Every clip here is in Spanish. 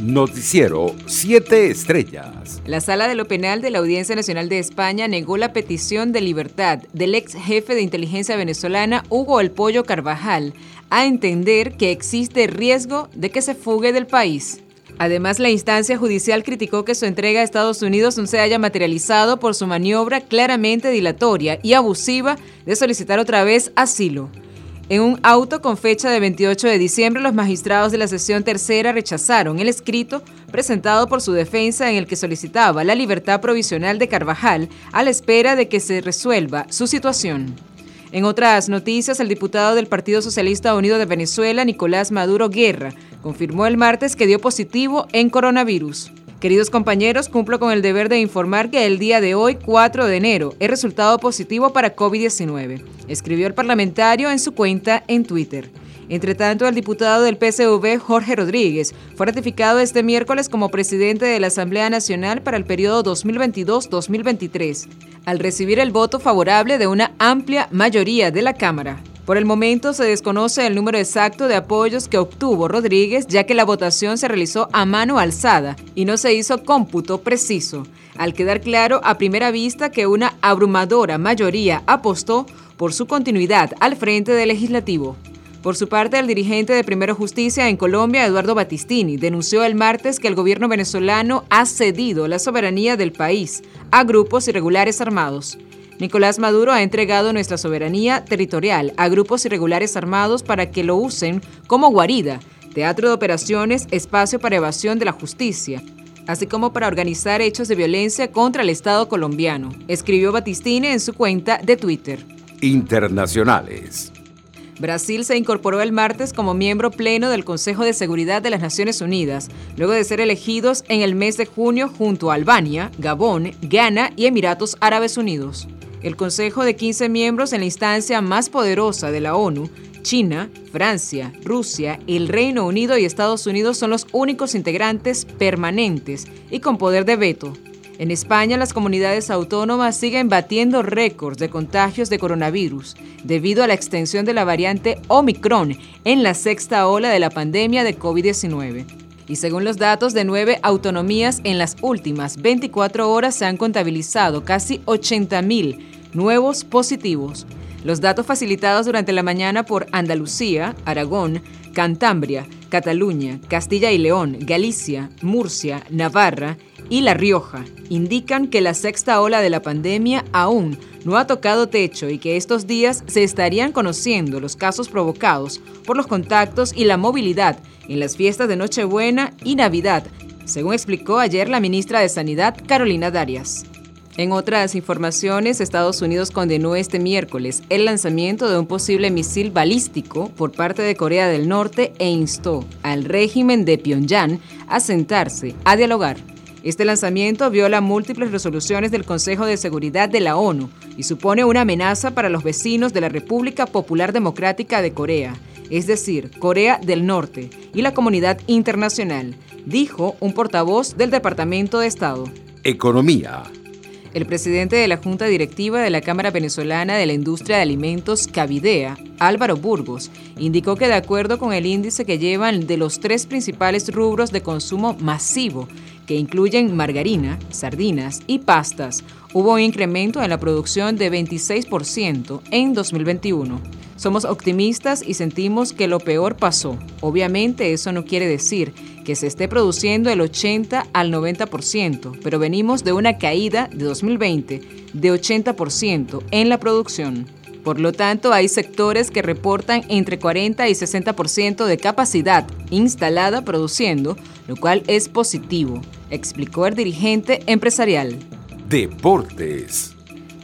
Noticiero 7 Estrellas. La Sala de lo Penal de la Audiencia Nacional de España negó la petición de libertad del ex jefe de inteligencia venezolana Hugo El Pollo Carvajal a entender que existe riesgo de que se fugue del país. Además, la instancia judicial criticó que su entrega a Estados Unidos no se haya materializado por su maniobra claramente dilatoria y abusiva de solicitar otra vez asilo. En un auto con fecha de 28 de diciembre, los magistrados de la sesión tercera rechazaron el escrito presentado por su defensa en el que solicitaba la libertad provisional de Carvajal a la espera de que se resuelva su situación. En otras noticias, el diputado del Partido Socialista Unido de Venezuela, Nicolás Maduro Guerra, confirmó el martes que dio positivo en coronavirus. Queridos compañeros, cumplo con el deber de informar que el día de hoy, 4 de enero, he resultado positivo para COVID-19, escribió el parlamentario en su cuenta en Twitter. Entre tanto, el diputado del PSV, Jorge Rodríguez, fue ratificado este miércoles como presidente de la Asamblea Nacional para el periodo 2022-2023, al recibir el voto favorable de una amplia mayoría de la Cámara. Por el momento se desconoce el número exacto de apoyos que obtuvo Rodríguez, ya que la votación se realizó a mano alzada y no se hizo cómputo preciso, al quedar claro a primera vista que una abrumadora mayoría apostó por su continuidad al frente del legislativo. Por su parte, el dirigente de Primero Justicia en Colombia, Eduardo Battistini, denunció el martes que el gobierno venezolano ha cedido la soberanía del país a grupos irregulares armados. Nicolás Maduro ha entregado nuestra soberanía territorial a grupos irregulares armados para que lo usen como guarida, teatro de operaciones, espacio para evasión de la justicia, así como para organizar hechos de violencia contra el Estado colombiano, escribió Batistini en su cuenta de Twitter. Internacionales. Brasil se incorporó el martes como miembro pleno del Consejo de Seguridad de las Naciones Unidas, luego de ser elegidos en el mes de junio junto a Albania, Gabón, Ghana y Emiratos Árabes Unidos. El Consejo de 15 miembros en la instancia más poderosa de la ONU, China, Francia, Rusia, el Reino Unido y Estados Unidos son los únicos integrantes permanentes y con poder de veto. En España, las comunidades autónomas siguen batiendo récords de contagios de coronavirus debido a la extensión de la variante Omicron en la sexta ola de la pandemia de COVID-19. Y según los datos de nueve autonomías, en las últimas 24 horas se han contabilizado casi 80.000 nuevos positivos. Los datos facilitados durante la mañana por Andalucía, Aragón, Cantabria, Cataluña, Castilla y León, Galicia, Murcia, Navarra y La Rioja indican que la sexta ola de la pandemia aún no ha tocado techo y que estos días se estarían conociendo los casos provocados por los contactos y la movilidad en las fiestas de Nochebuena y Navidad, según explicó ayer la ministra de Sanidad Carolina Darias. En otras informaciones, Estados Unidos condenó este miércoles el lanzamiento de un posible misil balístico por parte de Corea del Norte e instó al régimen de Pyongyang a sentarse a dialogar. Este lanzamiento viola múltiples resoluciones del Consejo de Seguridad de la ONU y supone una amenaza para los vecinos de la República Popular Democrática de Corea, es decir, Corea del Norte, y la comunidad internacional, dijo un portavoz del Departamento de Estado. Economía. El presidente de la Junta Directiva de la Cámara Venezolana de la Industria de Alimentos, Cavidea, Álvaro Burgos, indicó que de acuerdo con el índice que llevan de los tres principales rubros de consumo masivo, que incluyen margarina, sardinas y pastas, hubo un incremento en la producción de 26% en 2021. Somos optimistas y sentimos que lo peor pasó. Obviamente eso no quiere decir que se esté produciendo el 80 al 90%, pero venimos de una caída de 2020 de 80% en la producción. Por lo tanto, hay sectores que reportan entre 40 y 60% de capacidad instalada produciendo, lo cual es positivo, explicó el dirigente empresarial. Deportes.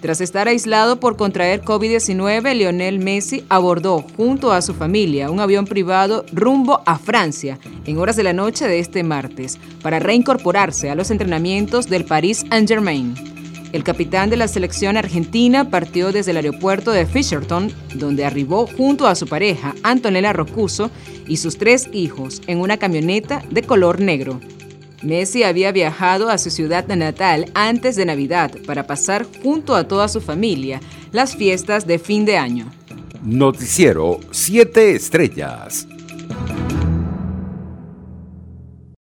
Tras estar aislado por contraer COVID-19, Lionel Messi abordó junto a su familia un avión privado rumbo a Francia en horas de la noche de este martes para reincorporarse a los entrenamientos del Paris Saint-Germain. El capitán de la selección argentina partió desde el aeropuerto de Fisherton, donde arribó junto a su pareja, Antonella Rocuso, y sus tres hijos en una camioneta de color negro. Messi había viajado a su ciudad natal antes de Navidad para pasar junto a toda su familia las fiestas de fin de año. Noticiero 7 Estrellas.